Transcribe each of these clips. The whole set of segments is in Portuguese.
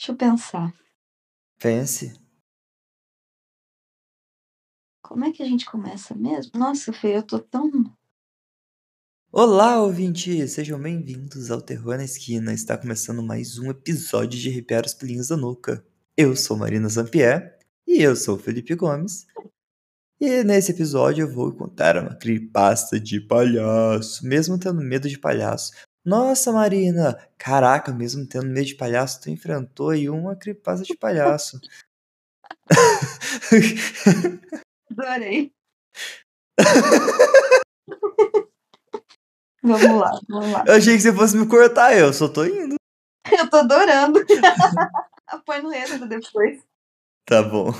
Deixa eu pensar. Pense. Como é que a gente começa mesmo? Nossa, Fê, eu tô tão. Olá, ouvintes! Sejam bem-vindos ao Terror na Esquina. Está começando mais um episódio de Arrepiar os Pelinhos da Nuca. Eu sou Marina Zampier e eu sou o Felipe Gomes. E nesse episódio eu vou contar uma creepypasta de palhaço, mesmo tendo medo de palhaço. Nossa, Marina! Caraca, mesmo tendo medo de palhaço, tu enfrentou aí uma creepypasta de palhaço. Adorei. vamos lá, vamos lá. Eu achei que você fosse me cortar, eu só tô indo. Eu tô adorando. Põe no extra depois. Tá bom.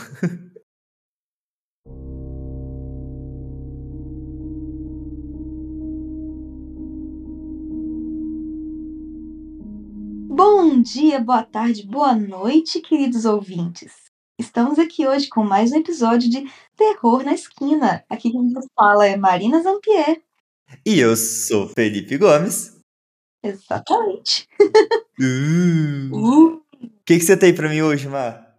Bom dia, boa tarde, boa noite, queridos ouvintes. Estamos aqui hoje com mais um episódio de Terror na Esquina. Aqui quem nos fala é Marina Zampier. E eu sou Felipe Gomes. Exatamente. Uh. Uh, O que, que você tem pra mim hoje, Mar?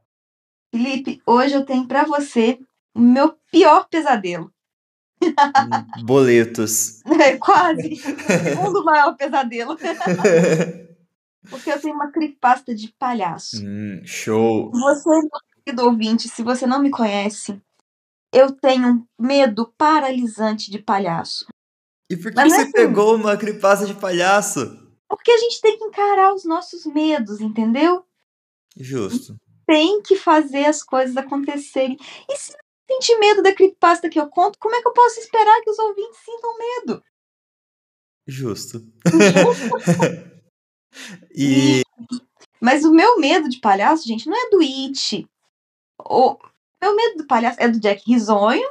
Felipe, hoje eu tenho pra você o meu pior pesadelo. Boletos. É quase. Segundo maior pesadelo. Porque eu tenho uma creepypasta de palhaço. Hum, show. Você, meu querido ouvinte, se você não me conhece, eu tenho medo paralisante de palhaço. E por que Mas é você assim. pegou uma creepypasta de palhaço? Porque a gente tem que encarar os nossos medos, entendeu? Justo. Tem que fazer as coisas acontecerem. E se não sentir medo da creepypasta que eu conto, como é que eu posso esperar que os ouvintes sintam medo? Justo. e Mas o meu medo de palhaço, gente, não é do It. O meu medo do palhaço é do Jack Risonho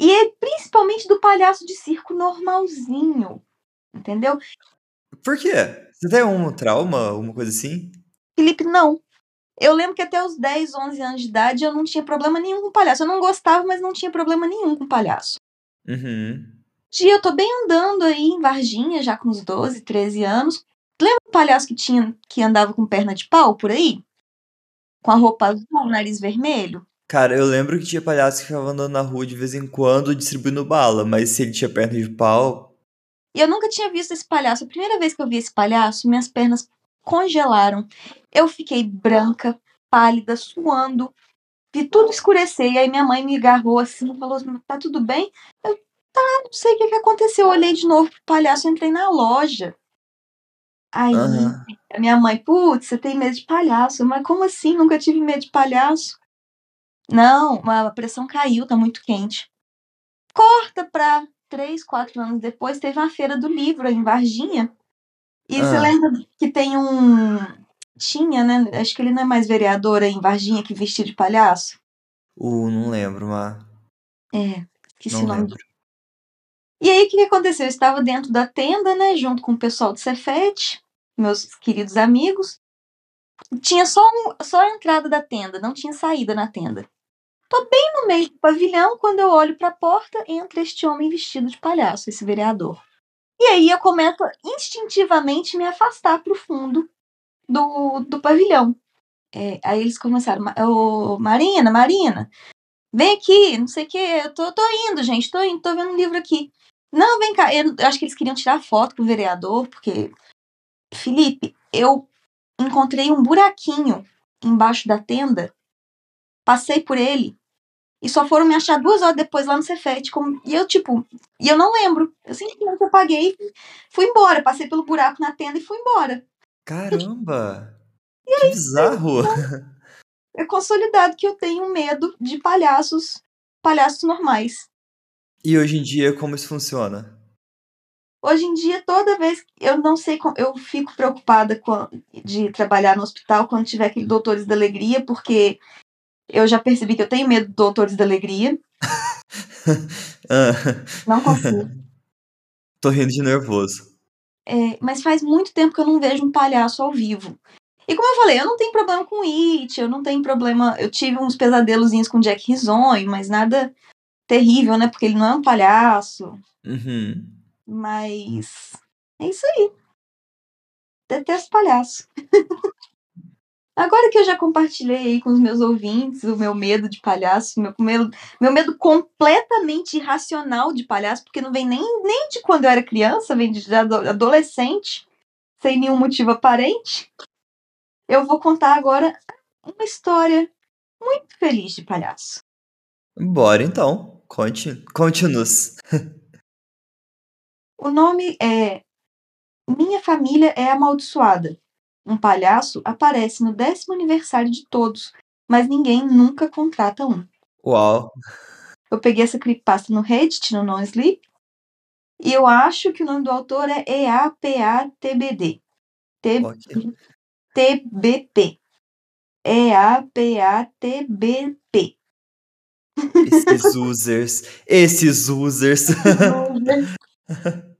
e é principalmente do palhaço de circo normalzinho. Entendeu? por quê? Você tem um trauma, alguma coisa assim? Felipe, não. Eu lembro que até os 10, 11 anos de idade eu não tinha problema nenhum com palhaço. Eu não gostava, mas não tinha problema nenhum com palhaço. Uhum. Dia, eu tô bem andando aí em Varginha, já com uns 12, 13 anos. Lembra o palhaço que tinha que andava com perna de pau por aí? Com a roupa azul, o nariz vermelho? Cara, eu lembro que tinha palhaço que ficava andando na rua de vez em quando distribuindo bala, mas se ele tinha perna de pau. E eu nunca tinha visto esse palhaço. A primeira vez que eu vi esse palhaço, minhas pernas congelaram. Eu fiquei branca, pálida, suando. Vi tudo escurecer. E aí minha mãe me agarrou assim e falou assim, tá tudo bem? Eu, tá, não sei o que, que aconteceu. Eu olhei de novo pro palhaço, entrei na loja. Aí Aham. a minha mãe, putz, você tem medo de palhaço. Mas como assim? Nunca tive medo de palhaço. Não, a pressão caiu, tá muito quente. Corta pra três, quatro anos depois, teve uma feira do livro em Varginha. E você Ah. lembra que tem um. Tinha, né? Acho que ele não é mais vereador aí em Varginha que vestia de palhaço. Uh, não lembro, mas. É, esqueci Não o nome lembro. E aí, o que, que aconteceu? Eu estava dentro da tenda, né, junto com o pessoal do Cefete, meus queridos amigos. Tinha só, um- só a entrada da tenda, não tinha saída na tenda. Tô bem no meio do pavilhão, quando eu olho para a porta, entra este homem vestido de palhaço, esse vereador. E aí eu começo instintivamente me afastar pro fundo do, do pavilhão. É, aí eles começaram, "Ma- ô, Marina, Marina, vem aqui, não sei o que, eu tô, tô indo, gente, tô indo, tô vendo um livro aqui. Não, vem cá. Eu, eu acho que eles queriam tirar foto pro vereador, porque. Felipe, eu encontrei um buraquinho embaixo da tenda, passei por ele, e só foram me achar duas horas depois lá no Cefete. Como, e eu, tipo, e eu não lembro. Eu simplesmente apaguei e fui embora. Passei pelo buraco na tenda e fui embora. Caramba! Que bizarro! É consolidado que eu tenho medo de palhaços, palhaços normais. E hoje em dia, como isso funciona? Hoje em dia, toda vez que eu não sei, como- eu fico preocupada com, de trabalhar no hospital quando tiver aquele Doutores da Alegria, porque eu já percebi que eu tenho medo do Doutores da Alegria. Ah, Não consigo. Tô rindo de nervoso. É, mas faz muito tempo que eu não vejo um palhaço ao vivo. E como eu falei, eu não tenho problema com It, eu não tenho problema. Eu tive uns pesadelozinhos com Jack Risonho, mas nada terrível, né? Porque ele não é um palhaço. Uhum. Mas é isso aí. Detesto palhaço. Agora que eu já compartilhei aí com os meus ouvintes o meu medo de palhaço, meu medo, meu medo completamente irracional de palhaço, porque não vem nem, nem de quando eu era criança, vem de adolescente, sem nenhum motivo aparente. Eu vou contar agora uma história muito feliz de palhaço. Bora então, conte, conte-nos. o nome é Minha Família é Amaldiçoada um palhaço aparece no décimo aniversário de todos, mas ninguém nunca contrata um. Uau! Eu peguei essa creepypasta no Reddit, no Non Sleep, e eu acho que o nome do autor é EAPATBD. TBP. EAPATBP. Esses users. Esses users.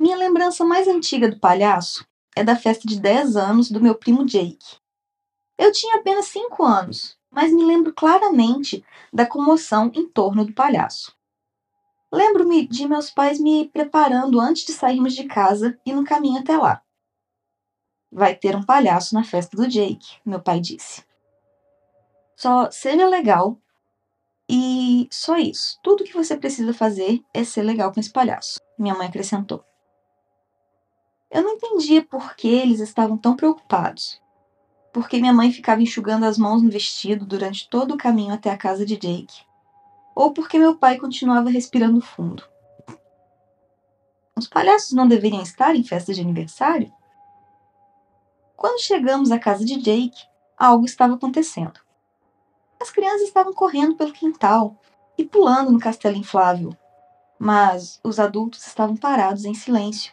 Minha lembrança mais antiga do palhaço é da festa de 10 anos do meu primo Jake. Eu tinha apenas 5 anos, mas me lembro claramente da comoção em torno do palhaço. Lembro-me de meus pais me preparando antes de sairmos de casa e no caminho até lá. Vai ter um palhaço na festa do Jake, meu pai disse. Só seja legal e só isso. Tudo que você precisa fazer é ser legal com esse palhaço, minha mãe acrescentou. Eu não entendia por que eles estavam tão preocupados. Porque minha mãe ficava enxugando as mãos no vestido durante todo o caminho até a casa de Jake. Ou porque meu pai continuava respirando fundo. Os palhaços não deveriam estar em festa de aniversário? Quando chegamos à casa de Jake, algo estava acontecendo. As crianças estavam correndo pelo quintal e pulando no castelo inflável, mas os adultos estavam parados em silêncio,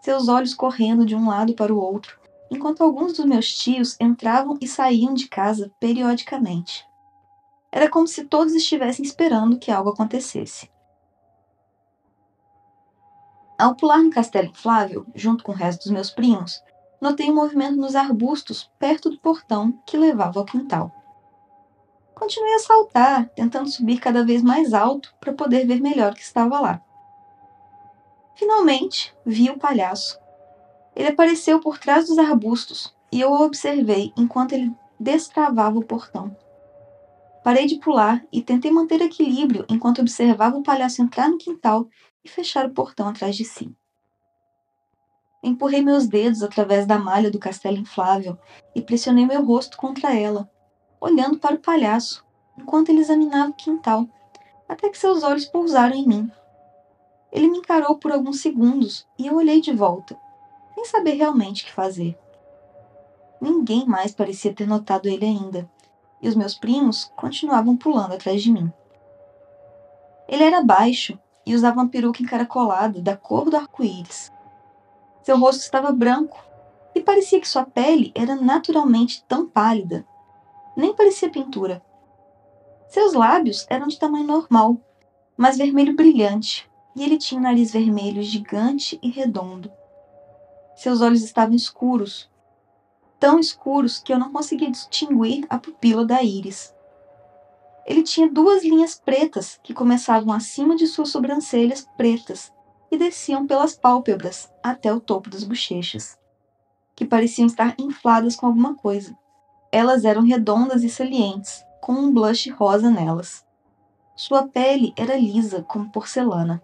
seus olhos correndo de um lado para o outro, enquanto alguns dos meus tios entravam e saíam de casa periodicamente. Era como se todos estivessem esperando que algo acontecesse. Ao pular no castelo inflável, junto com o resto dos meus primos, notei um movimento nos arbustos perto do portão que levava ao quintal. Continuei a saltar, tentando subir cada vez mais alto para poder ver melhor o que estava lá. Finalmente, vi o palhaço. Ele apareceu por trás dos arbustos e eu o observei enquanto ele destravava o portão. Parei de pular e tentei manter equilíbrio enquanto observava o palhaço entrar no quintal e fechar o portão atrás de si. Empurrei meus dedos através da malha do castelo inflável e pressionei meu rosto contra ela, olhando para o palhaço enquanto ele examinava o quintal, até que seus olhos pousaram em mim. Ele me encarou por alguns segundos e eu olhei de volta, sem saber realmente o que fazer. Ninguém mais parecia ter notado ele ainda, e os meus primos continuavam pulando atrás de mim. Ele era baixo e usava uma peruca encaracolada da cor do arco-íris. Seu rosto estava branco e parecia que sua pele era naturalmente tão pálida. Nem parecia pintura. Seus lábios eram de tamanho normal, mas vermelho brilhante, e ele tinha um nariz vermelho gigante e redondo. Seus olhos estavam escuros, tão escuros que eu não conseguia distinguir a pupila da íris. Ele tinha duas linhas pretas que começavam acima de suas sobrancelhas pretas e desciam pelas pálpebras até o topo das bochechas, que pareciam estar infladas com alguma coisa. Elas eram redondas e salientes, com um blush rosa nelas. Sua pele era lisa como porcelana.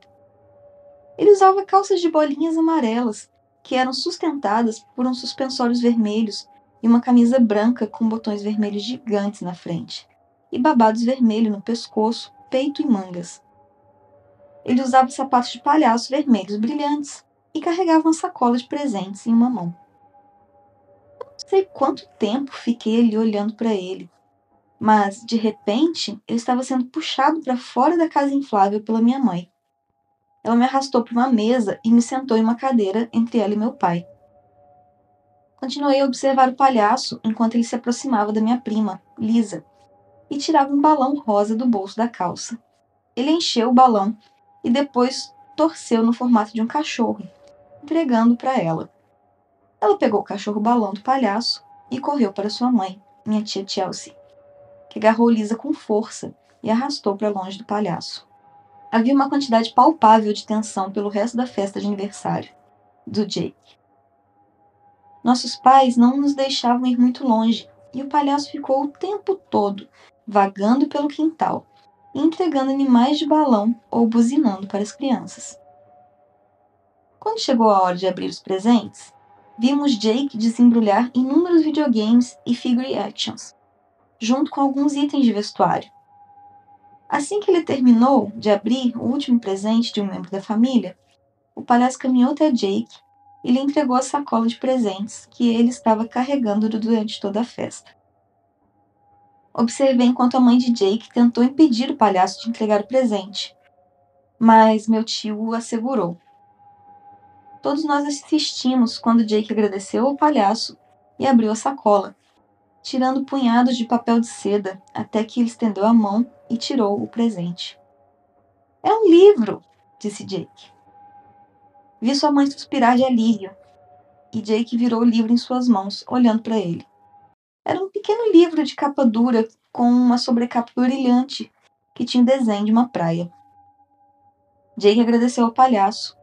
Ele usava calças de bolinhas amarelas, que eram sustentadas por uns suspensórios vermelhos e uma camisa branca com botões vermelhos gigantes na frente, e babados vermelhos no pescoço, peito e mangas. Ele usava sapatos de palhaço vermelhos brilhantes e carregava uma sacola de presentes em uma mão. Não sei quanto tempo fiquei ali olhando para ele, mas de repente eu estava sendo puxado para fora da casa inflável pela minha mãe. Ela me arrastou para uma mesa e me sentou em uma cadeira entre ela e meu pai. Continuei a observar o palhaço enquanto ele se aproximava da minha prima, Lisa, e tirava um balão rosa do bolso da calça. Ele encheu o balão e depois torceu no formato de um cachorro, entregando para ela. Ela pegou o cachorro balão do palhaço e correu para sua mãe, minha tia Chelsea, que agarrou Lisa com força e arrastou para longe do palhaço. Havia uma quantidade palpável de tensão pelo resto da festa de aniversário do Jake. Nossos pais não nos deixavam ir muito longe e o palhaço ficou o tempo todo vagando pelo quintal, entregando animais de balão ou buzinando para as crianças. Quando chegou a hora de abrir os presentes, vimos Jake desembrulhar inúmeros videogames e figure actions, junto com alguns itens de vestuário. Assim que ele terminou de abrir o último presente de um membro da família, o palhaço caminhou até Jake e lhe entregou a sacola de presentes que ele estava carregando durante toda a festa. Observei enquanto a mãe de Jake tentou impedir o palhaço de entregar o presente, mas meu tio o assegurou. Todos nós assistimos quando Jake agradeceu ao palhaço e abriu a sacola, tirando punhados de papel de seda até que ele estendeu a mão e tirou o presente. É um livro, disse Jake. Vi sua mãe suspirar de alívio e Jake virou o livro em suas mãos, olhando para ele. Era um pequeno livro de capa dura com uma sobrecapa brilhante que tinha o desenho de uma praia. Jake agradeceu ao palhaço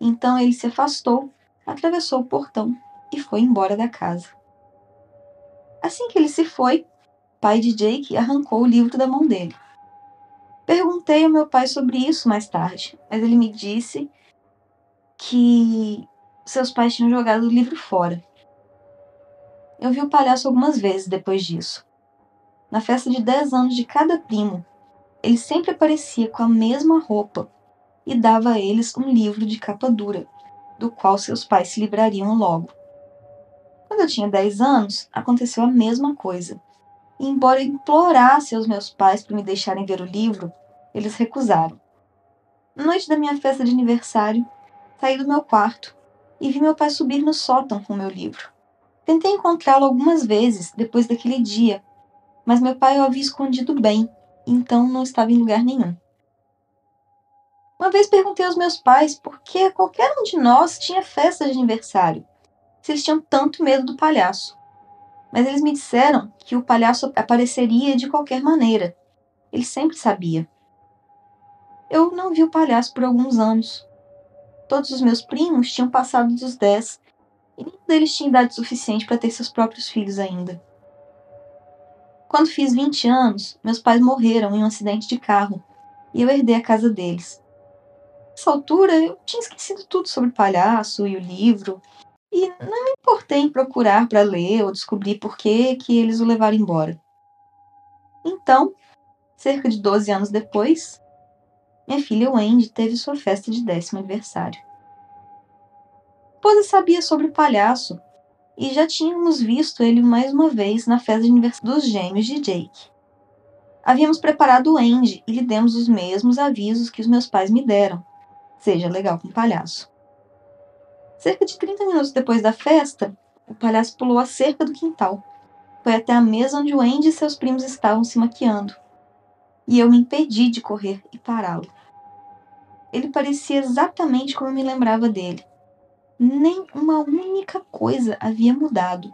então ele se afastou, atravessou o portão e foi embora da casa. Assim que ele se foi, pai de Jake arrancou o livro da mão dele. Perguntei ao meu pai sobre isso mais tarde, mas ele me disse que seus pais tinham jogado o livro fora. Eu vi o palhaço algumas vezes depois disso. Na festa de 10 anos de cada primo, ele sempre aparecia com a mesma roupa e dava a eles um livro de capa dura, do qual seus pais se livrariam logo. Quando eu tinha 10 anos, aconteceu a mesma coisa. E embora implorasse aos meus pais para me deixarem ver o livro, eles recusaram. Na noite da minha festa de aniversário, saí do meu quarto e vi meu pai subir no sótão com meu livro. Tentei encontrá-lo algumas vezes depois daquele dia, mas meu pai o havia escondido bem, então não estava em lugar nenhum. Uma vez perguntei aos meus pais por que qualquer um de nós tinha festa de aniversário, se eles tinham tanto medo do palhaço. Mas eles me disseram que o palhaço apareceria de qualquer maneira. Ele sempre sabia. Eu não vi o palhaço por alguns anos. Todos os meus primos tinham passado dos 10 e nenhum deles tinha idade suficiente para ter seus próprios filhos ainda. Quando fiz 20 anos, meus pais morreram em um acidente de carro e eu herdei a casa deles. Nessa altura, eu tinha esquecido tudo sobre o palhaço e o livro, e não me importei em procurar para ler ou descobrir por que, que eles o levaram embora. Então, cerca de 12 anos depois, minha filha Wendy teve sua festa de décimo aniversário. Posa sabia sobre o palhaço e já tínhamos visto ele mais uma vez na festa de aniversário dos gêmeos de Jake. Havíamos preparado o Andy e lhe demos os mesmos avisos que os meus pais me deram, seja legal com o palhaço. Cerca de 30 minutos depois da festa, o palhaço pulou a cerca do quintal. Foi até a mesa onde o Andy e seus primos estavam se maquiando. E eu me impedi de correr e pará-lo. Ele parecia exatamente como eu me lembrava dele. Nem uma única coisa havia mudado,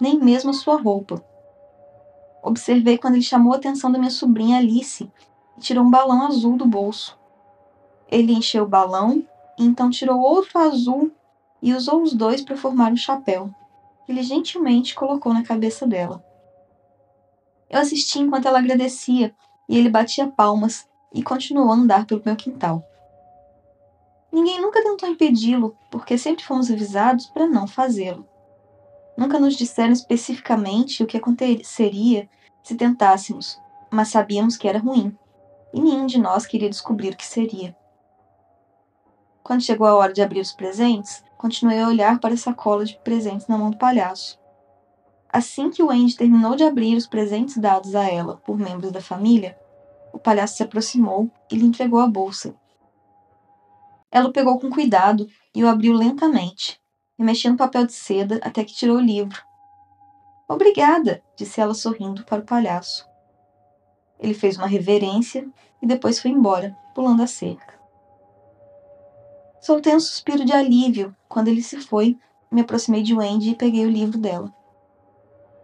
nem mesmo a sua roupa. Observei quando ele chamou a atenção da minha sobrinha Alice e tirou um balão azul do bolso. Ele encheu o balão e então tirou outro azul e usou os dois para formar um chapéu. Ele gentilmente colocou na cabeça dela. Eu assisti enquanto ela agradecia e ele batia palmas e continuou a andar pelo meu quintal. Ninguém nunca tentou impedi-lo, porque sempre fomos avisados para não fazê-lo. Nunca nos disseram especificamente o que aconteceria se tentássemos, mas sabíamos que era ruim, e nenhum de nós queria descobrir o que seria. Quando chegou a hora de abrir os presentes, continuei a olhar para a sacola de presentes na mão do palhaço. Assim que o Andy terminou de abrir os presentes dados a ela por membros da família, o palhaço se aproximou e lhe entregou a bolsa. Ela o pegou com cuidado e o abriu lentamente, remexendo no papel de seda até que tirou o livro. Obrigada, disse ela sorrindo para o palhaço. Ele fez uma reverência e depois foi embora, pulando a cerca. Soltei um suspiro de alívio quando ele se foi. Me aproximei de Wendy e peguei o livro dela.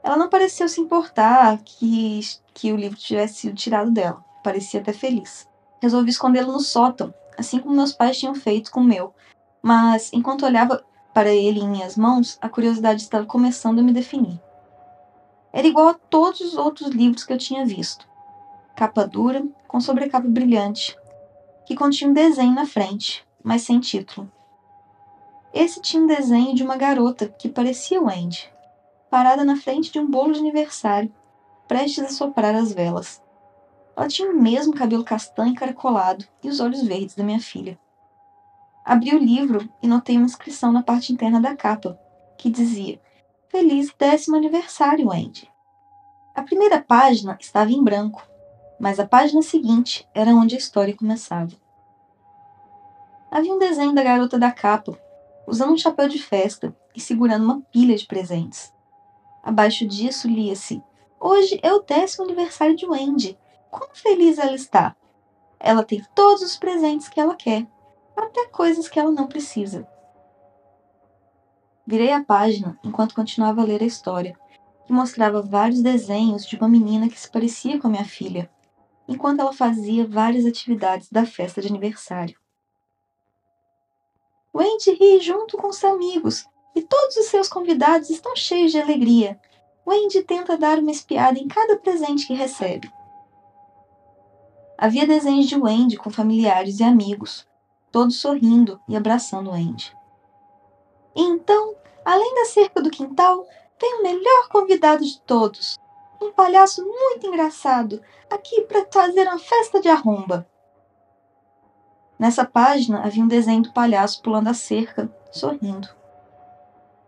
Ela não pareceu se importar que, que o livro tivesse sido tirado dela. Parecia até feliz. Resolvi escondê-lo no sótão, assim como meus pais tinham feito com o meu. Mas, enquanto olhava para ele em minhas mãos, a curiosidade estava começando a me definir. Era igual a todos os outros livros que eu tinha visto. Capa dura, com sobrecapa brilhante, que continha um desenho na frente, mas sem título. Esse tinha um desenho de uma garota que parecia Wendy, parada na frente de um bolo de aniversário, prestes a soprar as velas. Ela tinha o mesmo cabelo castanho encaracolado e os olhos verdes da minha filha. Abri o livro e notei uma inscrição na parte interna da capa, que dizia Feliz décimo aniversário, Wendy. A primeira página estava em branco, mas a página seguinte era onde a história começava. Havia um desenho da garota da capa, usando um chapéu de festa e segurando uma pilha de presentes. Abaixo disso lia-se: Hoje é o décimo aniversário de Wendy. Como feliz ela está! Ela tem todos os presentes que ela quer, até coisas que ela não precisa. Virei a página enquanto continuava a ler a história, que mostrava vários desenhos de uma menina que se parecia com a minha filha, enquanto ela fazia várias atividades da festa de aniversário. Wendy ri junto com os amigos e todos os seus convidados estão cheios de alegria. Wendy tenta dar uma espiada em cada presente que recebe. Havia desenhos de Wendy com familiares e amigos, todos sorrindo e abraçando Wendy. então Além da cerca do quintal, tem o melhor convidado de todos. Um palhaço muito engraçado, aqui para fazer uma festa de arromba. Nessa página havia um desenho do palhaço pulando a cerca, sorrindo.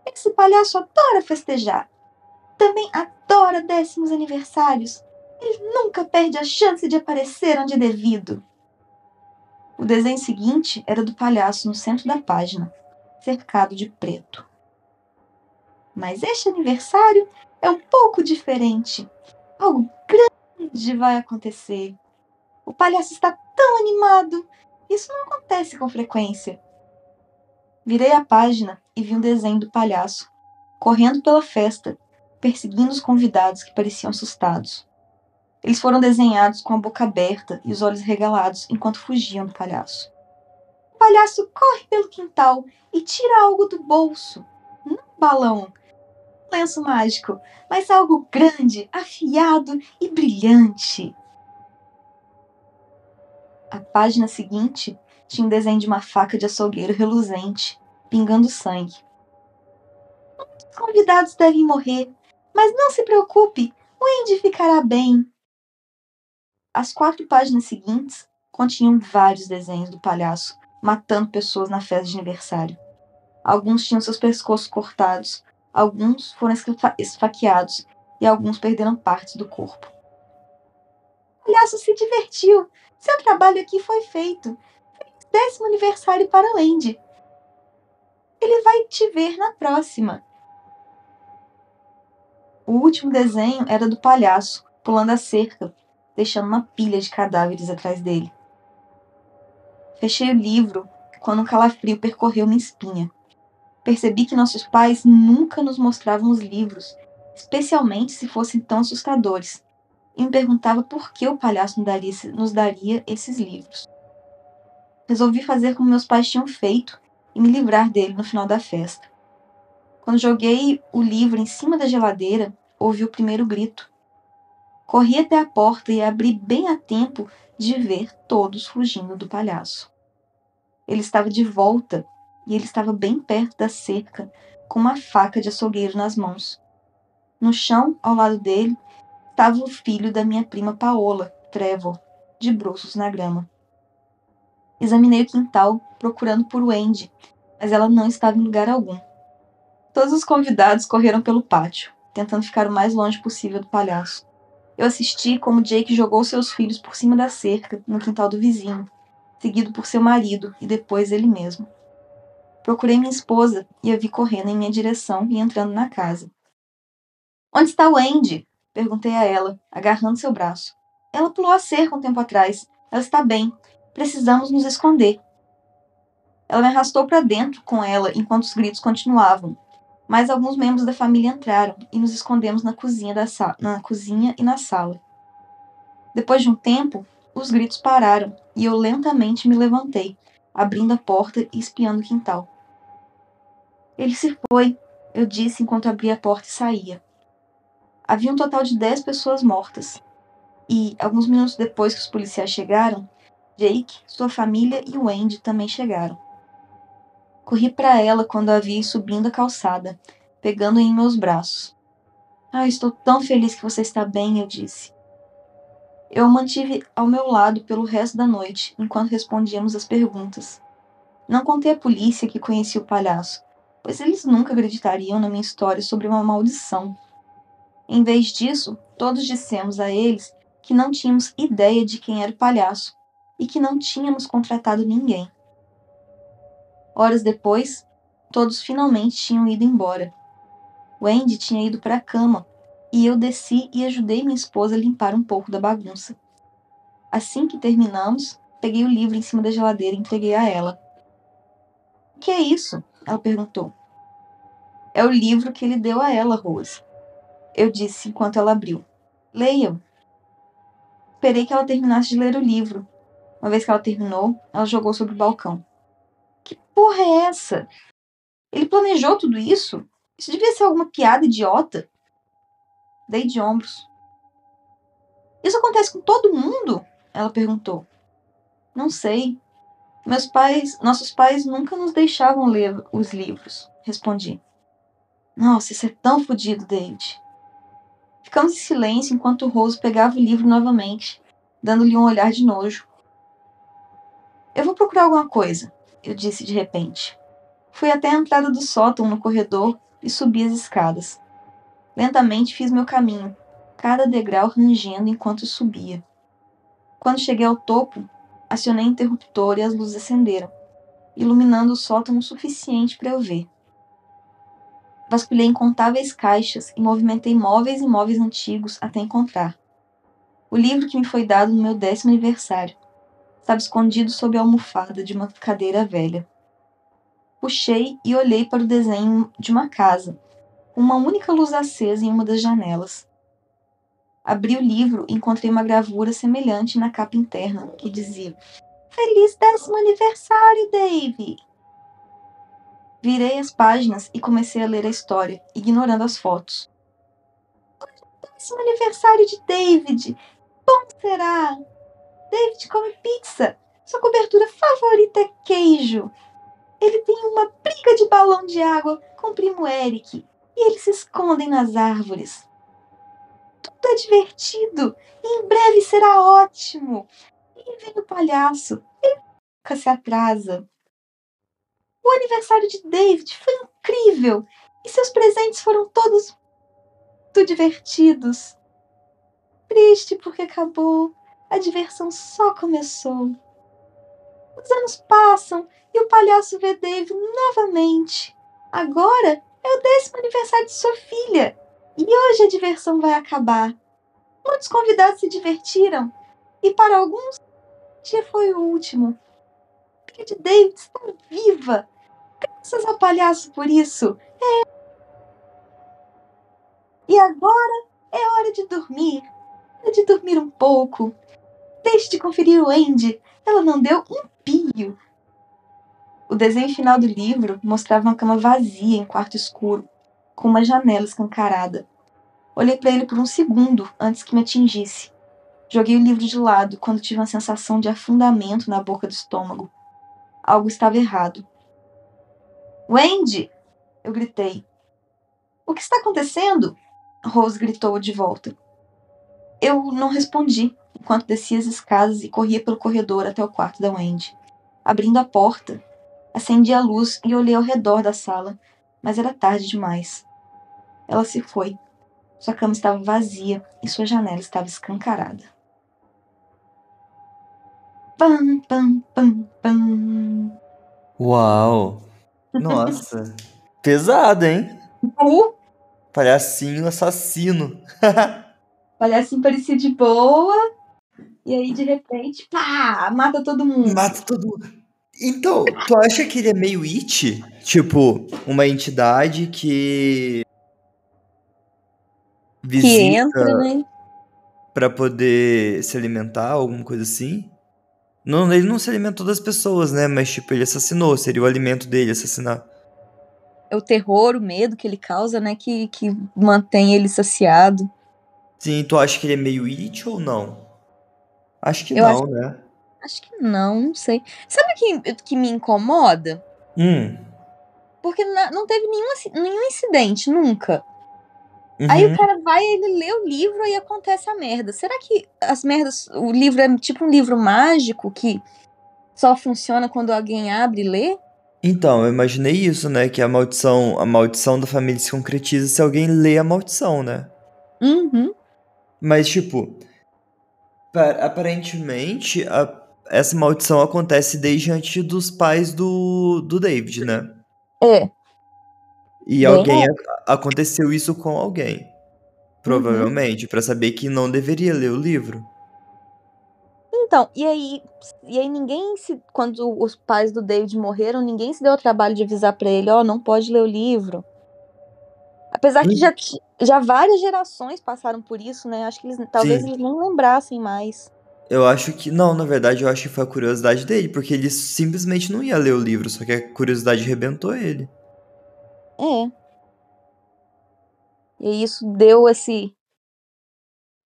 Esse palhaço adora festejar. Também adora décimos aniversários. Ele nunca perde a chance de aparecer onde é devido. O desenho seguinte era do palhaço no centro da página, cercado de preto. Mas este aniversário é um pouco diferente. Algo grande vai acontecer. O palhaço está tão animado. Isso não acontece com frequência. Virei a página e vi um desenho do palhaço, correndo pela festa, perseguindo os convidados que pareciam assustados. Eles foram desenhados com a boca aberta e os olhos regalados enquanto fugiam do palhaço. O palhaço corre pelo quintal e tira algo do bolso. Um balão lenço mágico, mas algo grande, afiado e brilhante. A página seguinte tinha um desenho de uma faca de açougueiro reluzente, pingando sangue. Os convidados devem morrer, mas não se preocupe, o Andy ficará bem. As quatro páginas seguintes continham vários desenhos do palhaço matando pessoas na festa de aniversário. Alguns tinham seus pescoços cortados, Alguns foram esfaqueados e alguns perderam partes do corpo. Palhaço se divertiu. Seu trabalho aqui foi feito. Décimo aniversário para o Andy. Ele vai te ver na próxima. O último desenho era do palhaço, pulando a cerca, deixando uma pilha de cadáveres atrás dele. Fechei o livro quando um calafrio percorreu minha espinha. Percebi que nossos pais nunca nos mostravam os livros, especialmente se fossem tão assustadores, e me perguntava por que o palhaço nos daria, nos daria esses livros. Resolvi fazer como meus pais tinham feito e me livrar dele no final da festa. Quando joguei o livro em cima da geladeira, ouvi o primeiro grito. Corri até a porta e abri bem a tempo de ver todos fugindo do palhaço. Ele estava de volta e ele estava bem perto da cerca, com uma faca de açougueiro nas mãos. No chão, ao lado dele, estava o filho da minha prima Paola, Trevor, de bruços na grama. Examinei o quintal, procurando por Wendy, mas ela não estava em lugar algum. Todos os convidados correram pelo pátio, tentando ficar o mais longe possível do palhaço. Eu assisti como Jake jogou seus filhos por cima da cerca, no quintal do vizinho, seguido por seu marido e depois ele mesmo. Procurei minha esposa e a vi correndo em minha direção e entrando na casa. Onde está o Andy? Perguntei a ela, agarrando seu braço. Ela pulou a cerca um tempo atrás. Ela está bem. Precisamos nos esconder. Ela me arrastou para dentro com ela enquanto os gritos continuavam. Mas alguns membros da família entraram e nos escondemos na cozinha, da na cozinha e na sala. Depois de um tempo, os gritos pararam e eu lentamente me levantei, abrindo a porta e espiando o quintal. Ele se foi, eu disse enquanto abria a porta e saía. Havia um total de dez pessoas mortas. E, alguns minutos depois que os policiais chegaram, Jake, sua família e o Andy também chegaram. Corri para ela quando a vi subindo a calçada, pegando em meus braços. Ah, estou tão feliz que você está bem, eu disse. Eu o mantive ao meu lado pelo resto da noite, enquanto respondíamos as perguntas. Não contei à polícia que conhecia o palhaço, pois eles nunca acreditariam na minha história sobre uma maldição. Em vez disso, todos dissemos a eles que não tínhamos ideia de quem era o palhaço e que não tínhamos contratado ninguém. Horas depois, todos finalmente tinham ido embora. Wendy tinha ido para a cama e eu desci e ajudei minha esposa a limpar um pouco da bagunça. Assim que terminamos, peguei o livro em cima da geladeira e entreguei a ela. O que é isso? Ela perguntou. É o livro que ele deu a ela, Rose. Eu disse enquanto ela abriu. Leiam. Esperei que ela terminasse de ler o livro. Uma vez que ela terminou, ela jogou sobre o balcão. Que porra é essa? Ele planejou tudo isso? Isso devia ser alguma piada idiota. Dei de ombros. Isso acontece com todo mundo? Ela perguntou. Não sei. Meus pais, nossos pais nunca nos deixavam ler os livros, respondi. Nossa, isso é tão fodido, David. Ficamos em silêncio enquanto Rose pegava o livro novamente, dando-lhe um olhar de nojo. Eu vou procurar alguma coisa, eu disse de repente. Fui até a entrada do sótão no corredor e subi as escadas. Lentamente fiz meu caminho, cada degrau rangendo enquanto subia. Quando cheguei ao topo, acionei o interruptor e as luzes acenderam, iluminando o sótão o suficiente para eu ver. Vasculhei incontáveis caixas e movimentei móveis e móveis antigos até encontrar. O livro que me foi dado no meu décimo aniversário estava escondido sob a almofada de uma cadeira velha. Puxei e olhei para o desenho de uma casa, uma única luz acesa em uma das janelas. Abri o livro e encontrei uma gravura semelhante na capa interna, que dizia: Feliz décimo aniversário, Dave! Virei as páginas e comecei a ler a história, ignorando as fotos. Décimo aniversário de David! Bom será! David come pizza! Sua cobertura favorita é queijo! Ele tem uma briga de balão de água com o primo Eric e eles se escondem nas árvores. Tudo é divertido e em breve será ótimo. E vem o palhaço, ele nunca se atrasa. O aniversário de David foi incrível e seus presentes foram todos muito divertidos. Triste porque acabou, a diversão só começou. Os anos passam e o palhaço vê Dave novamente. Agora é o décimo aniversário de sua filha e hoje a diversão vai acabar. Muitos convidados se divertiram e para alguns dia foi o último. A filha de David está viva. Graças ao palhaço por isso. É... E agora é hora de dormir. Hora de dormir um pouco. Deixe de conferir o Andy. Ela não deu um pio. O desenho final do livro mostrava uma cama vazia em quarto escuro, com uma janela escancarada. Olhei para ele por um segundo antes que me atingisse. Joguei o livro de lado quando tive uma sensação de afundamento na boca do estômago. Algo estava errado. Wendy! Eu gritei. O que está acontecendo? Rose gritou de volta. Eu não respondi enquanto descia as escadas e corria pelo corredor até o quarto da Wendy. Abrindo a porta, acendi a luz e olhei ao redor da sala, mas era tarde demais. Ela se foi. Sua cama estava vazia e sua janela estava escancarada. Pam, pam, pam, pam. Uau! Nossa! Pesado, hein? Uh, Palhacinho assassino. palhacinho parecia de boa, e aí de repente, pá, mata todo mundo. Mata todo mundo. Então, tu acha que ele é meio it? Tipo, uma entidade que. Que Visita entra, né? pra poder se alimentar, alguma coisa assim? Não, ele não se alimentou das pessoas, né? Mas, tipo, ele assassinou. Seria o alimento dele assassinar. é o terror, o medo que ele causa, né? Que, que mantém ele saciado. Sim, tu acha que ele é meio it ou não? Acho que Eu não, acho- né? Acho que não, não sei. Sabe o que, que me incomoda? Hum. Porque não teve nenhum, nenhum incidente, nunca. Aí uhum. o cara vai, ele lê o livro e acontece a merda. Será que as merdas. O livro é tipo um livro mágico que só funciona quando alguém abre e lê? Então, eu imaginei isso, né? Que a maldição, a maldição da família se concretiza se alguém lê a maldição, né? Uhum. Mas, tipo, pa- aparentemente, a- essa maldição acontece desde antes dos pais do, do David, né? É. E Bem alguém aconteceu isso com alguém. Provavelmente, pra saber que não deveria ler o livro. Então, e aí, e aí ninguém se. Quando os pais do David morreram, ninguém se deu o trabalho de avisar pra ele, ó, não pode ler o livro. Apesar que Hum. já, já várias gerações passaram por isso, né? Acho que eles talvez Sim. eles nem lembrassem mais. Eu acho que. Não, na verdade, eu acho que foi a curiosidade dele, porque ele simplesmente não ia ler o livro, só que a curiosidade arrebentou ele. É. E isso deu esse.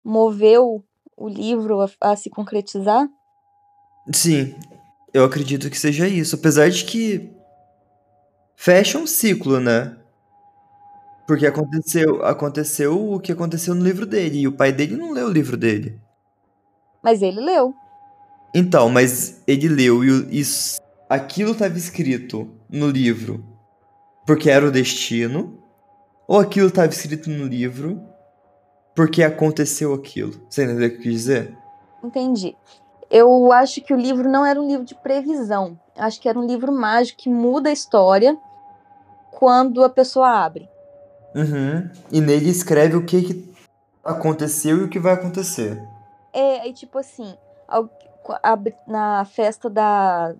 moveu o livro a, a se concretizar. Sim, eu acredito que seja isso. Apesar de que. Fecha um ciclo, né? Porque aconteceu, aconteceu o que aconteceu no livro dele, e o pai dele não leu o livro dele. Mas ele leu. Então, mas ele leu e isso, aquilo estava escrito no livro porque era o destino, ou aquilo estava escrito no livro porque aconteceu aquilo. Você entendeu o que eu quis dizer? Entendi. Eu acho que o livro não era um livro de previsão. Acho que era um livro mágico que muda a história quando a pessoa abre. Uhum. E nele escreve o que, que aconteceu e o que vai acontecer. É, aí tipo assim, na festa da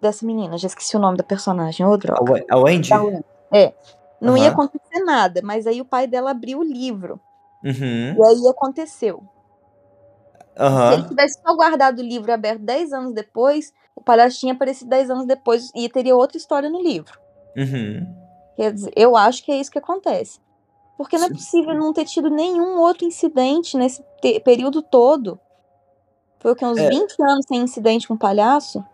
dessa menina, já esqueci o nome da personagem, A, droga. Wen- a Wendy? Da Wendy. É. Não ia Aham. acontecer nada, mas aí o pai dela abriu o livro. Uhum. E aí aconteceu. Se ele tivesse só guardado o livro aberto 10 anos depois, o palhaço tinha aparecido 10 anos depois e teria outra história no livro. Uhum. Quer dizer, eu acho que é isso que acontece. Porque não é possível não ter tido nenhum outro incidente nesse período todo. Foi o que? Uns É. 20 anos sem incidente com palhaço?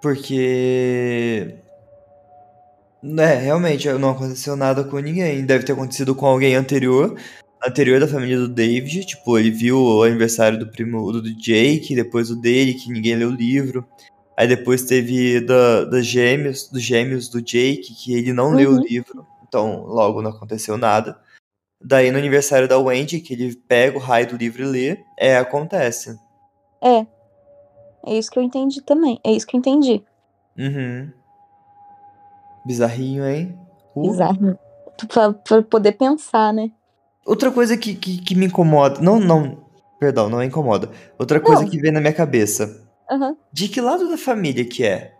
Porque. É, realmente, não aconteceu nada com ninguém. Deve ter acontecido com alguém anterior. Anterior da família do David. Tipo, ele viu o aniversário do primo do Jake, depois o dele, que ninguém leu o livro. Aí depois teve da, das gêmeos, dos gêmeos do Jake, que ele não leu o Uhum. livro. Então, logo não aconteceu nada. Daí no aniversário da Wendy, que ele pega o raio do livro e lê, é, acontece. É. É isso que eu entendi também. É isso que eu entendi. Uhum. Bizarrinho, hein? Uh. Bizarro. Pra, pra poder pensar, né? Outra coisa que, que, que me incomoda. Não, não. Perdão, não incomoda. Outra coisa Não. que vem na minha cabeça. Aham. De que lado da família que é?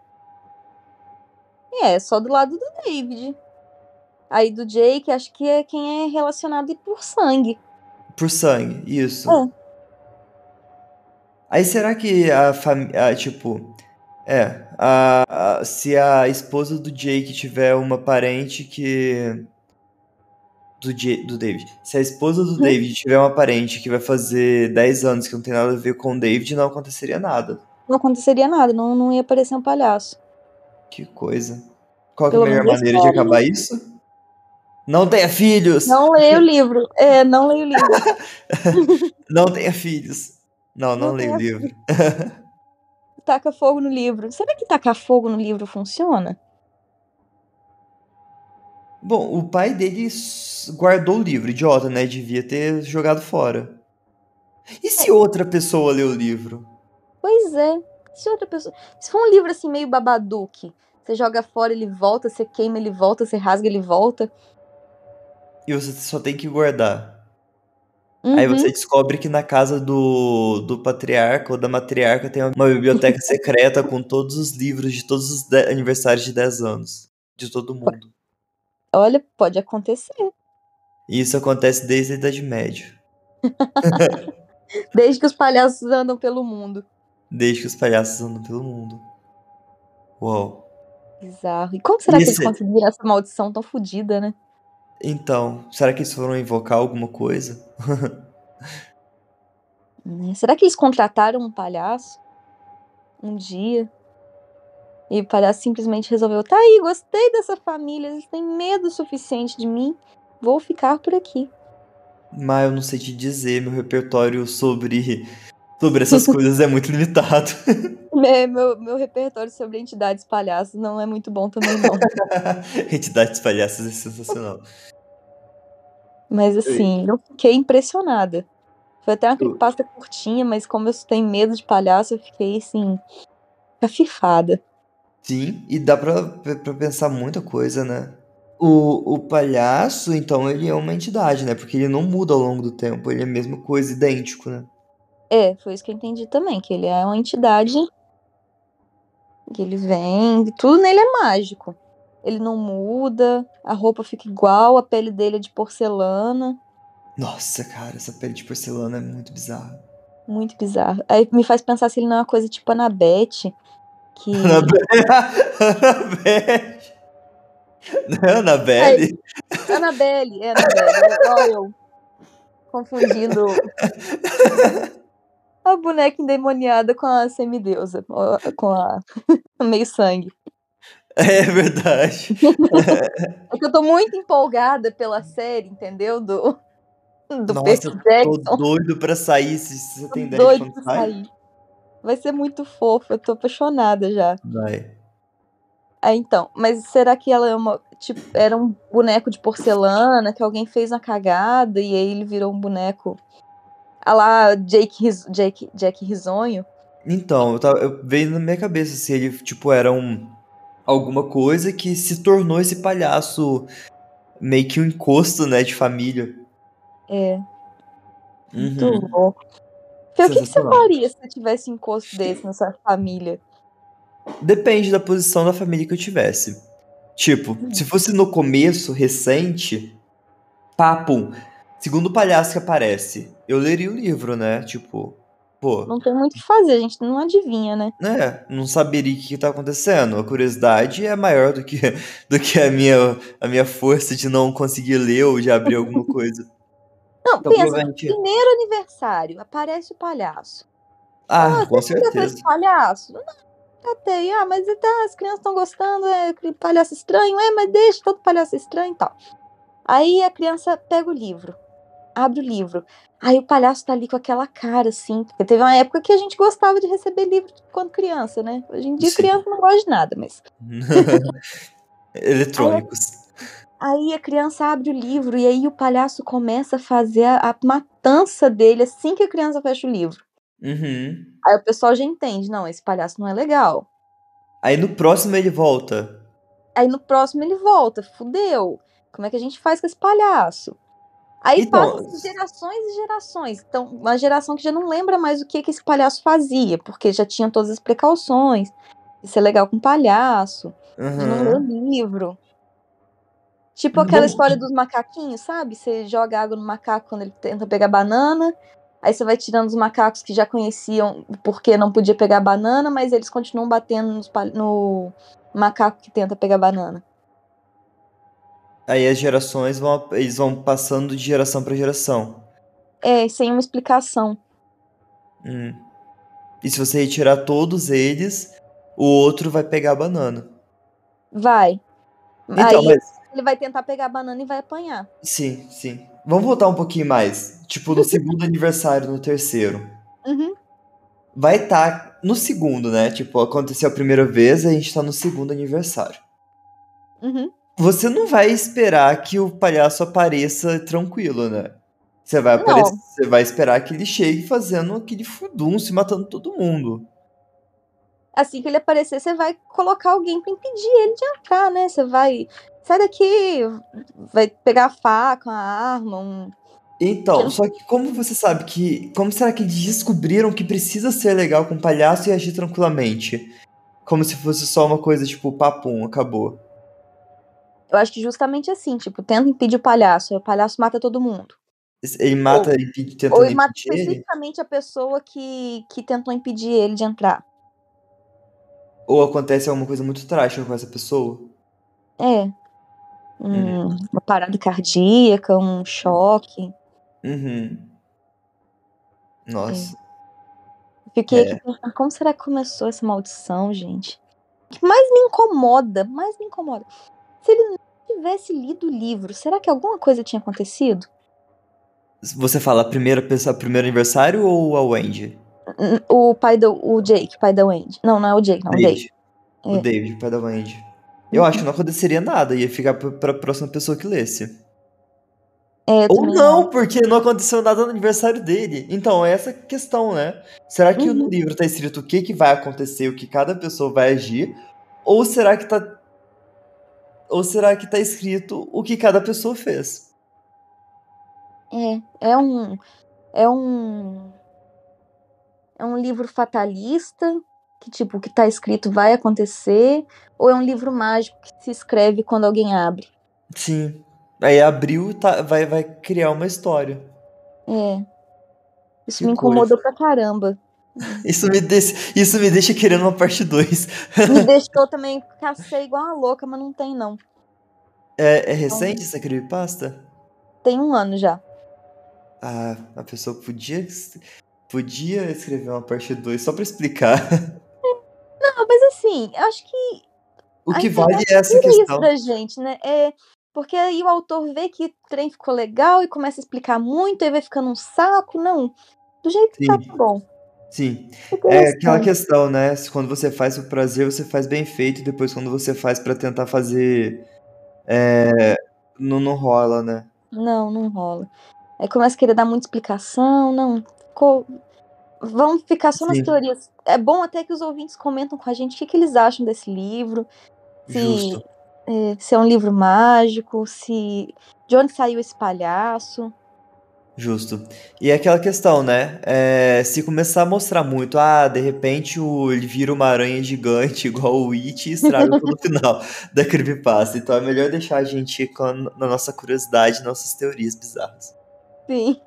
É, só do lado do David. Aí do Jake, acho que é quem é relacionado por sangue. Por sangue, isso. É. Aí será que a família. Tipo. É. A, a- se a esposa do Jake tiver uma parente que. Do, Ja- do David. Se a esposa do Uhum. David tiver uma parente que vai fazer 10 anos que não tem nada a ver com o David, não aconteceria nada. Não aconteceria nada, não, não ia aparecer um palhaço. Que coisa. Qual é a melhor maneira de acabar isso? Não tenha filhos! Não leia o livro. É, não leia o livro. Não tenha filhos. Não, não, Não leia o livro. Taca fogo no livro. Será que tacar fogo no livro funciona? Bom, o pai dele guardou o livro, idiota, né? Devia ter jogado fora. E se outra pessoa lê o livro? Pois é. Se outra pessoa. Se for um livro assim, meio babaduque, você joga fora, ele volta, você queima, ele volta, você rasga, ele volta. E você só tem que guardar. Aí Uhum. você descobre que na casa do, do patriarca ou da matriarca tem uma biblioteca secreta com todos os livros de todos os de- aniversários de 10 anos. De todo mundo. Olha, pode acontecer. E isso acontece desde a Idade Média. Desde que os palhaços andam pelo mundo. Desde que os palhaços andam pelo mundo. Uau. Bizarro. E como será que eles conseguiram essa maldição tão fodida, né? Então, será que eles foram invocar alguma coisa? Né? Será que eles contrataram um palhaço um dia? E o palhaço simplesmente resolveu: tá aí, gostei dessa família, eles têm medo o suficiente de mim, vou ficar por aqui. Mas eu não sei te dizer, meu repertório sobre, sobre essas coisas é muito limitado. Me- Meu, meu repertório sobre entidades palhaços não é muito bom também, não. Entidades palhaças é sensacional. Mas assim, eu fiquei impressionada. Foi até uma creepypasta curtinha, mas como eu tenho medo de palhaço, eu fiquei assim, cafifada. Sim, e dá pra, pra pensar muita coisa, né? O, o palhaço, então, ele é uma entidade, né? Porque ele não muda ao longo do tempo, ele é a mesma coisa, idêntico, né? É, foi isso que eu entendi também, que ele é uma entidade que ele vem, tudo nele é mágico. Ele não muda, a roupa fica igual, a pele dele é de porcelana, Nossa, cara, essa pele de porcelana é muito bizarra. muito bizarro. Aí me faz pensar se ele não é uma coisa tipo Annabeth, que Annabelle. Não é Annabelle? Annabelle, é Annabelle, olha eu confundindo a boneca endemoniada com a semideusa, com a meio sangue. É verdade. É que eu tô muito empolgada pela série, entendeu? Do, do Nossa, Percy eu tô Jackson. doido pra sair, se você Tô tem ideia de doido quando pra sai? sair. Vai ser muito fofo, eu tô apaixonada já. Vai. Ah, então, mas será que ela é uma. Tipo, era um boneco de porcelana que alguém fez uma cagada e aí ele virou um boneco. Ah lá, Jake, Ris- Jake, Jack Risonho. Então, eu tava, eu veio na minha cabeça se ele, tipo, era um, alguma coisa que se tornou esse palhaço meio que um encosto, né, de família. É, muito Uhum. louco. Fê, o que, que você faria se você tivesse um encosto desse na sua família? Depende da posição da família que eu tivesse. Tipo, Hum. se fosse no começo, recente, papo, segundo o palhaço que aparece, eu leria o livro, né? Tipo, pô, Não tem muito o que fazer, a gente não adivinha, né? né? Não saberia o que, que tá acontecendo. A curiosidade é maior do que, do que a minha, a minha força de não conseguir ler ou de abrir alguma coisa. Não, Então, pensa, provavelmente. primeiro aniversário, aparece o palhaço. Ah, com Você fez certeza. palhaço? Não, catei. Ah, mas tá, as crianças estão gostando, é palhaço estranho, é, mas deixa todo palhaço estranho e tal. Aí a criança pega o livro, abre o livro. Aí o palhaço tá ali com aquela cara, assim. Porque teve uma época que a gente gostava de receber livro quando criança, né? Hoje em dia Sim. criança não gosta de nada, mas. Eletrônicos. Aí a criança abre o livro e aí o palhaço começa a fazer a, a matança dele assim que a criança fecha o livro. Uhum. Aí o pessoal já entende, não, esse palhaço não é legal. Aí no próximo ele volta. Aí no próximo ele volta, fudeu. Como é que a gente faz com esse palhaço? Aí Então- passa gerações e gerações. Então, uma geração que já não lembra mais o que, que esse palhaço fazia, porque já tinha todas as precauções. Isso é legal com palhaço, de não ler Uhum. livro. Tipo aquela história dos macaquinhos, sabe? Você joga água no macaco quando ele tenta pegar banana. Aí você vai tirando os macacos que já conheciam porque não podia pegar banana, mas eles continuam batendo no macaco que tenta pegar banana. Aí as gerações vão, eles vão passando de geração pra geração. É, sem uma explicação. Hum. E se você retirar todos eles, o outro vai pegar a banana. Vai. Então, Aí mas. ele vai tentar pegar a banana e vai apanhar. Sim, sim. Vamos voltar um pouquinho mais. Tipo, no segundo aniversário, no terceiro. Uhum. Vai estar no segundo, né? Tipo, aconteceu a primeira vez e a gente tá no segundo aniversário. Uhum. Você não vai esperar que o palhaço apareça tranquilo, né? Você vai, aparecer, você vai esperar que ele chegue fazendo aquele furdunço e matando todo mundo. Assim que ele aparecer, você vai colocar alguém pra impedir ele de entrar, né? Você vai. Sai daqui, vai pegar a faca, uma arma, um. Então, só que como você sabe que. Como será que eles descobriram que precisa ser legal com o palhaço e agir tranquilamente? Como se fosse só uma coisa tipo, papum, acabou. Eu acho que justamente assim, tipo, tenta impedir o palhaço, o palhaço mata todo mundo. Ele mata e impe- tentando Ou ele mata impedir ele? especificamente a pessoa que, que tentou impedir ele de entrar. Ou acontece alguma coisa muito trágica com essa pessoa. É. Um, uma parada cardíaca, um choque. Uhum. Nossa. Fiquei É. aqui pensando, como será que começou essa maldição, gente? O que mais me incomoda, mais me incomoda. Se ele tivesse lido o livro, será que alguma coisa tinha acontecido? Você fala a primeira pessoa, primeiro aniversário ou a Wendy? O pai do. O Jake, pai da Wendy. Não, não é o Jake, não, o. David. O É. David, o pai da Wendy. Eu acho que não aconteceria nada, ia ficar pra, pra próxima pessoa que lesse. É, Ou não, porque não aconteceu nada no aniversário dele. Então, é essa questão, né? Será que no Uhum. livro tá escrito o que, que vai acontecer, o que cada pessoa vai agir? Ou será que tá. Ou será que tá escrito o que cada pessoa fez? É, é um. É um. É um livro fatalista, que tipo, o que tá escrito vai acontecer, ou é um livro mágico que se escreve quando alguém abre? Sim. Aí abriu tá, vai, vai criar uma história. É. Isso Que me incomodou pra caramba. Isso me, deixa, isso me deixa querendo uma parte 2. Me deixou também, cacei igual uma louca, mas não tem não. É, é recente essa creepypasta? Tem um ano já. Ah, a pessoa podia, podia escrever uma parte 2 só pra explicar. Não, mas assim, eu acho que O a que vale é essa isso questão. pra gente, né? É, porque aí o autor vê que o trem ficou legal e começa a explicar muito, aí vai ficando um saco. Não, do jeito que tá, Sim. tá bom. Sim. É aquela questão, né? Quando você faz por prazer, você faz bem feito, depois quando você faz pra tentar fazer. É, não, não rola, né? Não, não rola. Aí começa a querer dar muita explicação, não. Ficou... Vamos ficar só nas Sim. teorias. É bom até que os ouvintes comentam com a gente o que, que eles acham desse livro. Se, é, se é um livro mágico, se. De onde saiu esse palhaço. Justo. E é aquela questão, né? É, se começar a mostrar muito, ah, de repente o, ele vira uma aranha gigante igual o It e estraga todo o final da creepypasta. Então é melhor deixar a gente com a- na nossa curiosidade, nossas teorias bizarras. Sim.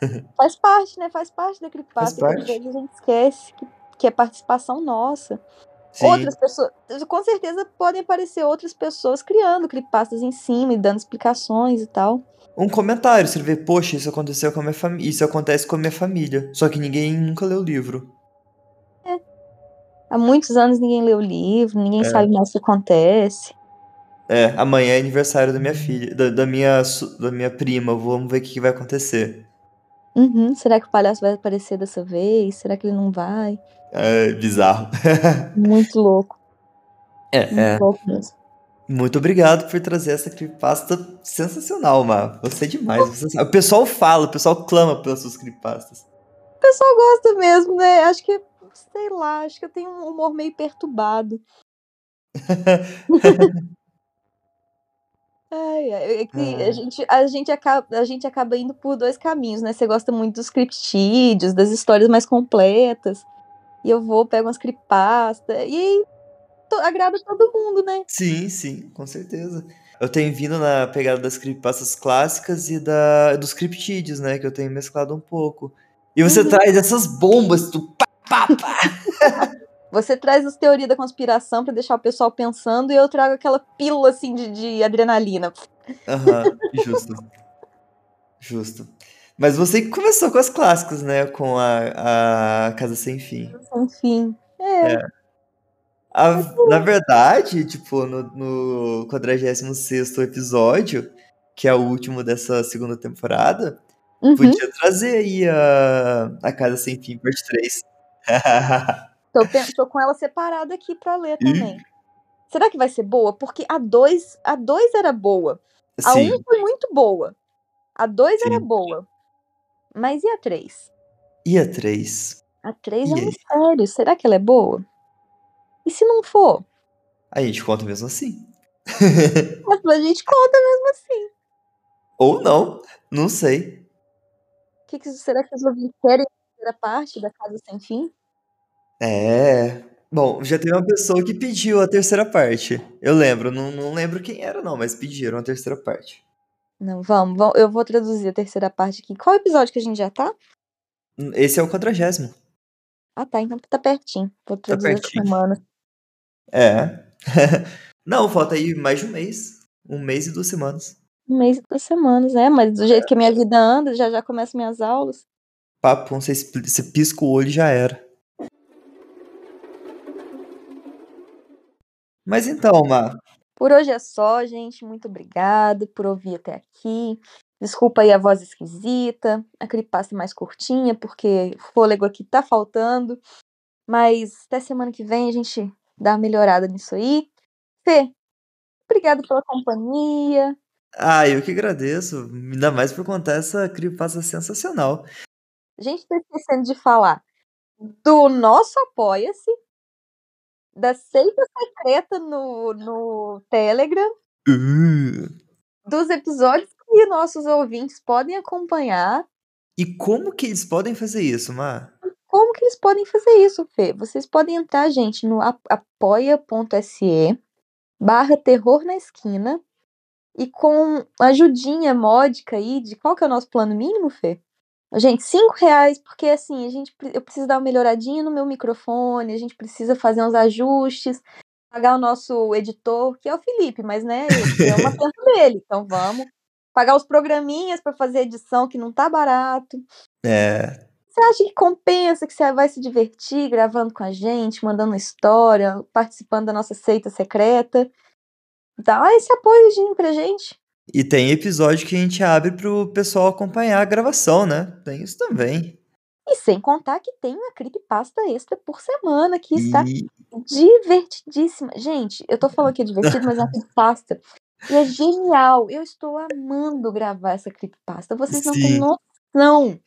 Faz parte, né? Faz parte da creepypasta. Faz que às parte. vezes a gente esquece que, que é participação nossa. Sim, Outras pessoas. Com certeza podem aparecer outras pessoas criando creepypastas em cima e dando explicações e tal. Um comentário, escrever, poxa, isso aconteceu com a minha família, isso acontece com a minha família. Só que ninguém nunca leu o livro. Há muitos anos ninguém lê o livro, ninguém É. sabe mais o que acontece. É, amanhã é aniversário da minha filha, da, da minha, da minha prima, vamos ver o que, que vai acontecer. Uhum, será que o palhaço vai aparecer dessa vez? Será que ele não vai? É bizarro. Muito louco. É, Muito é. louco mesmo. Muito obrigado por trazer essa creepypasta sensacional, Má. Você é demais. você. O pessoal fala, o pessoal clama pelas suas creepypastas. O pessoal gosta mesmo, né? Acho que, sei lá, acho que eu tenho um humor meio perturbado. Ai, ai, é que Ai. a gente, a, gente acaba, a gente acaba indo por dois caminhos, né? Você gosta muito dos criptídeos, das histórias mais completas. E eu vou, pego umas creepypasta. E aí agrada todo mundo, né? Sim, sim, com certeza. Eu tenho vindo na pegada das creepypastas clássicas e da, dos criptídeos, né? Que eu tenho mesclado um pouco. E você Uhum. traz essas bombas, tu pá, pá, pá. Você traz as teorias da conspiração pra deixar o pessoal pensando e eu trago aquela pílula assim de, de adrenalina. Aham, justo. Justo. Mas você começou com as clássicas, né? Com a, a Casa Sem Fim. Enfim. É, A- na verdade, tipo, no, no 46º episódio, que é o último dessa segunda temporada, uhum. podia trazer aí a, a Casa Sem Fim, parte 3. Tô, tô com ela separada aqui pra ler também. Será que vai ser boa? Porque a 2 a dois era boa. A 1 Sim, um foi muito boa. A 2 era boa. Mas e a 3? E a 3? A 3 é um mistério. Será que ela é boa? E se não for? A gente conta mesmo assim. A gente conta mesmo assim. Ou não, não sei. Que que, será que os ouvintes querem a terceira parte da Casa Sem Fim? É. Bom, já teve uma pessoa que pediu a terceira parte. Eu lembro, não, não lembro quem era, não, mas pediram a terceira parte. Não, vamos, vamos. Eu vou traduzir a terceira parte aqui. Qual episódio que a gente já tá? Esse é o quadragésimo. Ah, tá. Então tá pertinho. Vou Tá traduzir essa pertinho. semana. É. Não, falta aí mais de um mês. Um mês e duas semanas. Um mês e duas semanas, é, mas do jeito que a minha vida anda, já já começam minhas aulas. Papo, você, você pisca o olho e já era. Mas então, Mar. Por hoje é só, gente. Muito obrigada por ouvir até aqui. Desculpa aí a voz esquisita, a creepypasta mais curtinha, porque o fôlego aqui tá faltando. Mas até semana que vem a gente dá uma melhorada nisso aí. Fê, obrigado pela companhia. Ah, eu que agradeço. Ainda mais por contar essa creepypasta sensacional. A gente tá esquecendo de falar do nosso Apoia-se, da seita secreta no, no Telegram, Uh. dos episódios que nossos ouvintes podem acompanhar. E como que eles podem fazer isso, Mar? Como que eles podem fazer isso, Fê? Vocês podem entrar, gente, no apoia.se barra terror na esquina e com ajudinha módica aí de qual que é o nosso plano mínimo, Fê? Gente, cinco reais, porque assim, a gente, eu preciso dar uma melhoradinha no meu microfone, a gente precisa fazer uns ajustes, pagar o nosso editor, que é o Felipe, mas né, é uma tempo dele, então vamos. Pagar os programinhas para fazer edição, que não tá barato. É. Você acha que compensa, que você vai se divertir gravando com a gente, mandando história, participando da nossa seita secreta? Dá esse apoiozinho pra gente. E tem episódio que a gente abre pro pessoal acompanhar a gravação, né? Tem isso também. E sem contar que tem uma creepypasta extra por semana, que está E divertidíssima. Gente, eu tô falando que é divertido, mas é uma creepypasta. E é genial. Eu estou amando gravar essa creepypasta. Vocês não têm Sim. noção.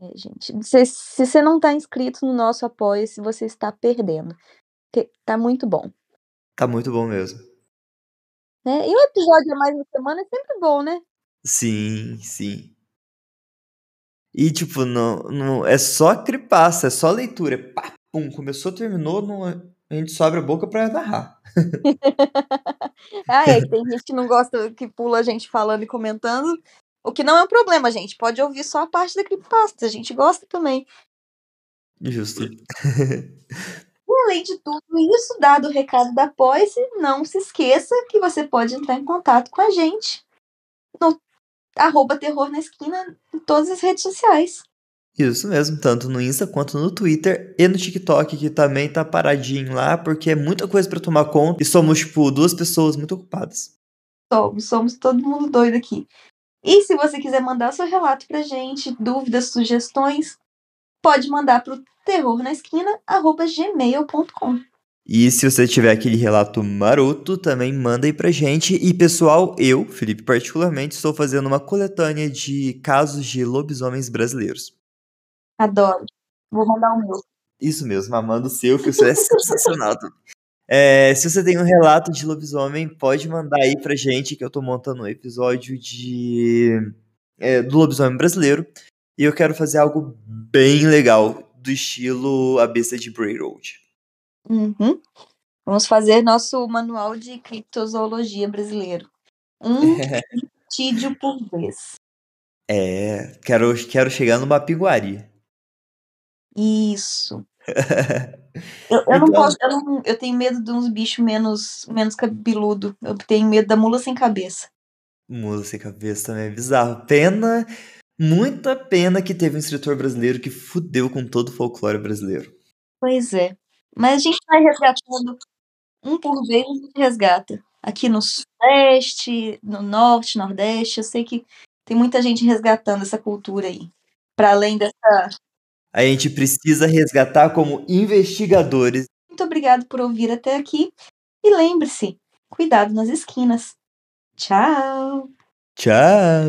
É, gente, se, se você não tá inscrito no nosso apoia-se, você está perdendo. Porque tá muito bom. tá muito bom mesmo. Né? E um episódio a mais na semana é sempre bom, né? Sim, sim. E tipo, não, não é só creepypasta, é só leitura. É pá, pum, começou, terminou, não, a gente só abre a boca pra narrar. Ah, é tem gente que não gosta, que pula a gente falando e comentando. O que não é um problema, gente. Pode ouvir só a parte da creepypasta. A gente gosta também. Justo. E além de tudo isso, dado o recado da Poise, não se esqueça que você pode entrar em contato com a gente no arroba terror na esquina em todas as redes sociais. Isso mesmo, tanto no Insta quanto no Twitter e no TikTok, que também tá paradinho lá, porque é muita coisa pra tomar conta e somos, tipo, duas pessoas muito ocupadas. Somos, somos todo mundo doido aqui. E se você quiser mandar seu relato pra gente, dúvidas, sugestões, pode mandar pro terrornaesquina@gmail.com. E se você tiver aquele relato maroto, também manda aí pra gente. E pessoal, eu, Felipe, particularmente, estou fazendo uma coletânea de casos de lobisomens brasileiros. Adoro. Vou mandar o meu. Isso mesmo, amando o seu, que o seu é sensacional. É, se você tem um relato de lobisomem, pode mandar aí pra gente, que eu tô montando um episódio de é, do lobisomem brasileiro. E eu quero fazer algo bem legal, do estilo A Besta de Bray Road. Uhum. Vamos fazer nosso manual de criptozoologia brasileiro. Um tídio por vez. É, quero, quero chegar numa piguari. Isso. Eu, eu não Então- posso, eu, não- eu tenho medo de uns bichos menos, menos cabeludo. Eu tenho medo da mula sem cabeça. Mula sem cabeça também é bizarro. Pena, muita pena que teve um escritor brasileiro que fudeu com todo o folclore brasileiro. Pois é. Mas a gente vai resgatando um por vez, a gente resgata. Aqui no sudeste, no norte, nordeste, eu sei que tem muita gente resgatando essa cultura aí. Para além dessa. A gente precisa resgatar como investigadores. Muito obrigado por ouvir até aqui. E lembre-se, cuidado nas esquinas. Tchau! Tchau!